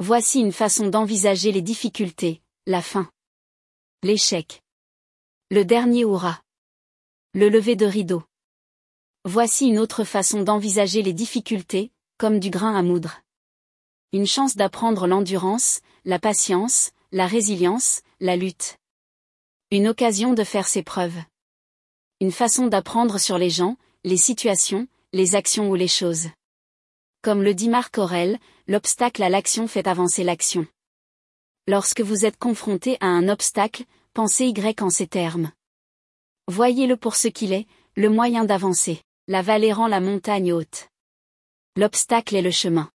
Voici une façon d'envisager les difficultés, la fin. L'échec. Le dernier aura. Le lever de rideau. Voici une autre façon d'envisager les difficultés, comme du grain à moudre. Une chance d'apprendre l'endurance, la patience, la résilience, la lutte. Une occasion de faire ses preuves. Une façon d'apprendre sur les gens, les situations, les actions ou les choses. Comme le dit Marc Aurel, l'obstacle à l'action fait avancer l'action. Lorsque vous êtes confronté à un obstacle, pensez Y en ces termes. Voyez-le pour ce qu'il est, le moyen d'avancer. La vallée rend la montagne haute. L'obstacle est le chemin.